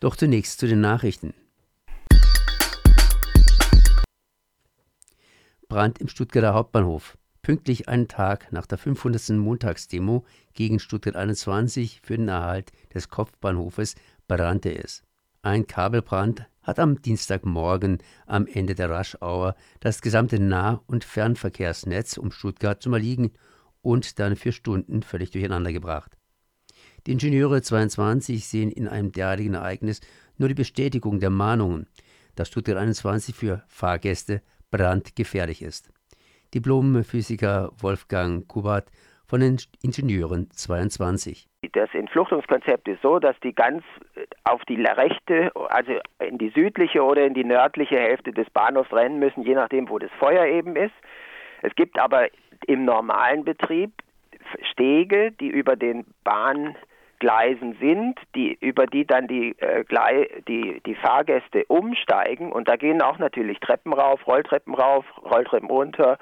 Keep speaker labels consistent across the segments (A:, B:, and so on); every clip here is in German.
A: Doch zunächst zu den Nachrichten. Brand im Stuttgarter Hauptbahnhof. Pünktlich einen Tag nach der 500. Montagsdemo gegen Stuttgart 21 für den Erhalt des Kopfbahnhofes brannte es. Ein Kabelbrand hat am Dienstagmorgen am Ende der Rush-Hour das gesamte Nah- und Fernverkehrsnetz um Stuttgart zum Erliegen und dann für Stunden völlig durcheinander gebracht. Die Ingenieure 22 sehen in einem derartigen Ereignis nur die Bestätigung der Mahnungen, dass Stuttgart 21 für Fahrgäste brandgefährlich ist. Diplomphysiker Wolfgang Kubat von den Ingenieuren 22.
B: Das Entfluchtungskonzept ist so, dass die ganz äh, auf die rechte, also in die südliche oder in die nördliche Hälfte des Bahnhofs rennen müssen, je nachdem, wo das Feuer eben ist. Es gibt aber im normalen Betrieb Stege, die über den Bahn Gleisen sind, die, über die dann die, äh, die, die Fahrgäste umsteigen. Und da gehen auch natürlich Treppen rauf, Rolltreppen rauf, Rolltreppen runter.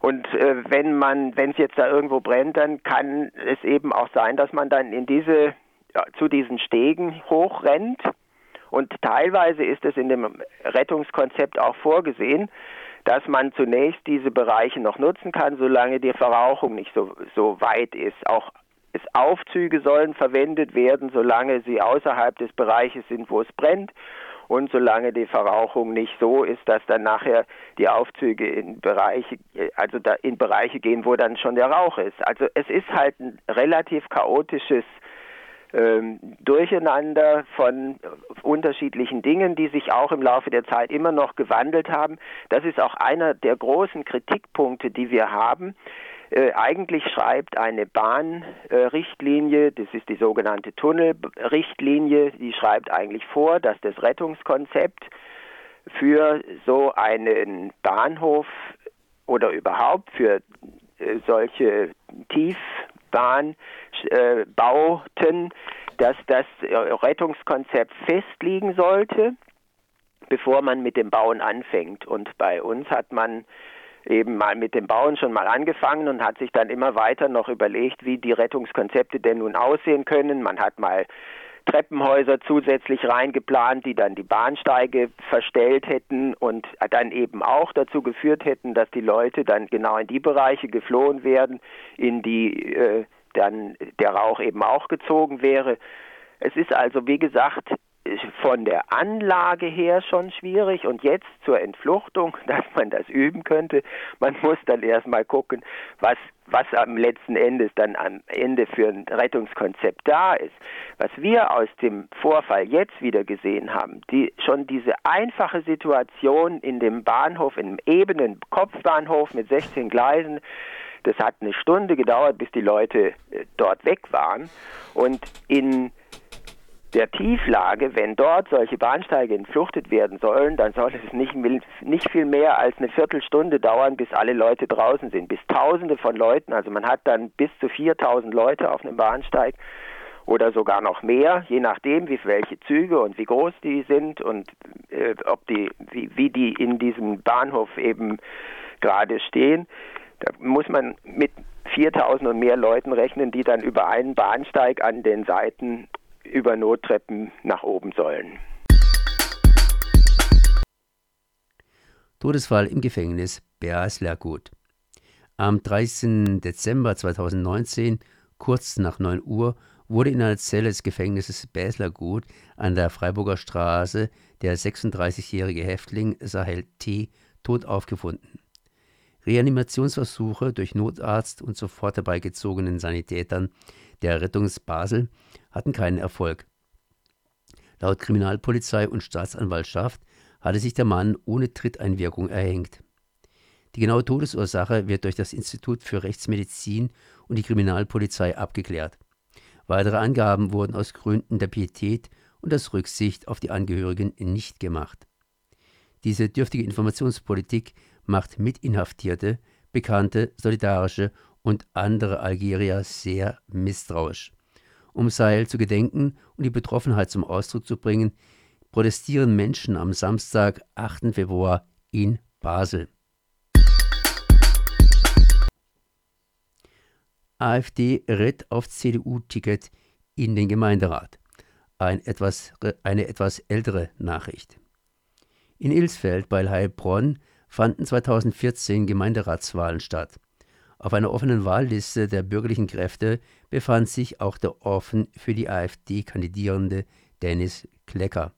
B: Und äh, wenn man, wenn es jetzt da irgendwo brennt, dann kann es eben auch sein, dass man dann in diese, ja, zu diesen Stegen hochrennt. Und teilweise ist es in dem Rettungskonzept auch vorgesehen, dass man zunächst diese Bereiche noch nutzen kann, solange die Verrauchung nicht so, so weit ist. Auch es Aufzüge sollen verwendet werden, solange sie außerhalb des Bereiches sind, wo es brennt und solange die Verrauchung nicht so ist, dass dann nachher die Aufzüge in Bereiche, also in Bereiche gehen, wo dann schon der Rauch ist. Also es ist halt ein relativ chaotisches ähm, Durcheinander von unterschiedlichen Dingen, die sich auch im Laufe der Zeit immer noch gewandelt haben. Das ist auch einer der großen Kritikpunkte, die wir haben äh, eigentlich schreibt eine Bahnrichtlinie, äh, das ist die sogenannte Tunnelrichtlinie, die schreibt eigentlich vor, dass das Rettungskonzept für so einen Bahnhof oder überhaupt für äh, solche Tiefbahnbauten, äh, dass das Rettungskonzept festliegen sollte, bevor man mit dem Bauen anfängt. Und bei uns hat man eben mal mit dem Bauen schon mal angefangen und hat sich dann immer weiter noch überlegt, wie die Rettungskonzepte denn nun aussehen können. Man hat mal Treppenhäuser zusätzlich reingeplant, die dann die Bahnsteige verstellt hätten und dann eben auch dazu geführt hätten, dass die Leute dann genau in die Bereiche geflohen werden, in die äh, dann der Rauch eben auch gezogen wäre. Es ist also, wie gesagt, von der Anlage her schon schwierig und jetzt zur Entfluchtung, dass man das üben könnte. Man muss dann erstmal gucken, was, was am letzten Endes dann am Ende für ein Rettungskonzept da ist. Was wir aus dem Vorfall jetzt wieder gesehen haben, die, schon diese einfache Situation in dem Bahnhof, in einem ebenen Kopfbahnhof mit 16 Gleisen, das hat eine Stunde gedauert, bis die Leute äh, dort weg waren. Und in der Tieflage, wenn dort solche Bahnsteige entfluchtet werden sollen, dann soll es nicht, nicht viel mehr als eine Viertelstunde dauern, bis alle Leute draußen sind, bis Tausende von Leuten, also man hat dann bis zu 4000 Leute auf einem Bahnsteig oder sogar noch mehr, je nachdem, wie welche Züge und wie groß die sind und äh, ob die, wie, wie die in diesem Bahnhof eben gerade stehen. Da muss man mit 4000 und mehr Leuten rechnen, die dann über einen Bahnsteig an den Seiten über Nottreppen nach oben sollen.
A: Todesfall im Gefängnis Berslergut. Am 30. Dezember 2019, kurz nach 9 Uhr, wurde in einer Zelle des Gefängnisses Baslergut an der Freiburger Straße der 36-jährige Häftling Sahel T. tot aufgefunden. Reanimationsversuche durch Notarzt und sofort herbeigezogenen Sanitätern der Rettungs Basel hatten keinen Erfolg. Laut Kriminalpolizei und Staatsanwaltschaft hatte sich der Mann ohne Tritteinwirkung erhängt. Die genaue Todesursache wird durch das Institut für Rechtsmedizin und die Kriminalpolizei abgeklärt. Weitere Angaben wurden aus Gründen der Pietät und aus Rücksicht auf die Angehörigen nicht gemacht. Diese dürftige Informationspolitik macht Mitinhaftierte, Bekannte, Solidarische und andere Algerier sehr misstrauisch. Um Sahel zu gedenken und die Betroffenheit zum Ausdruck zu bringen, protestieren Menschen am Samstag, 8. Februar in Basel. AfD ritt auf CDU-Ticket in den Gemeinderat. ein etwas, eine etwas ältere Nachricht. In Ilsfeld bei Heilbronn fanden 2014 Gemeinderatswahlen statt. Auf einer offenen Wahlliste der bürgerlichen Kräfte befand sich auch der offen für die AfD kandidierende Dennis Klecker.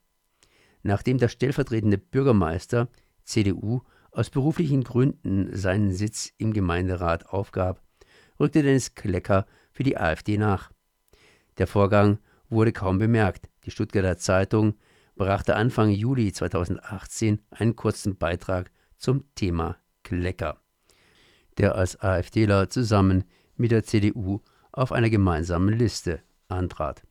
A: Nachdem der stellvertretende Bürgermeister CDU aus beruflichen Gründen seinen Sitz im Gemeinderat aufgab, rückte Dennis Klecker für die AfD nach. Der Vorgang wurde kaum bemerkt. Die Stuttgarter Zeitung brachte Anfang Juli 2018 einen kurzen Beitrag zum Thema Klecker, der als AfDler zusammen mit der CDU auf einer gemeinsamen Liste antrat.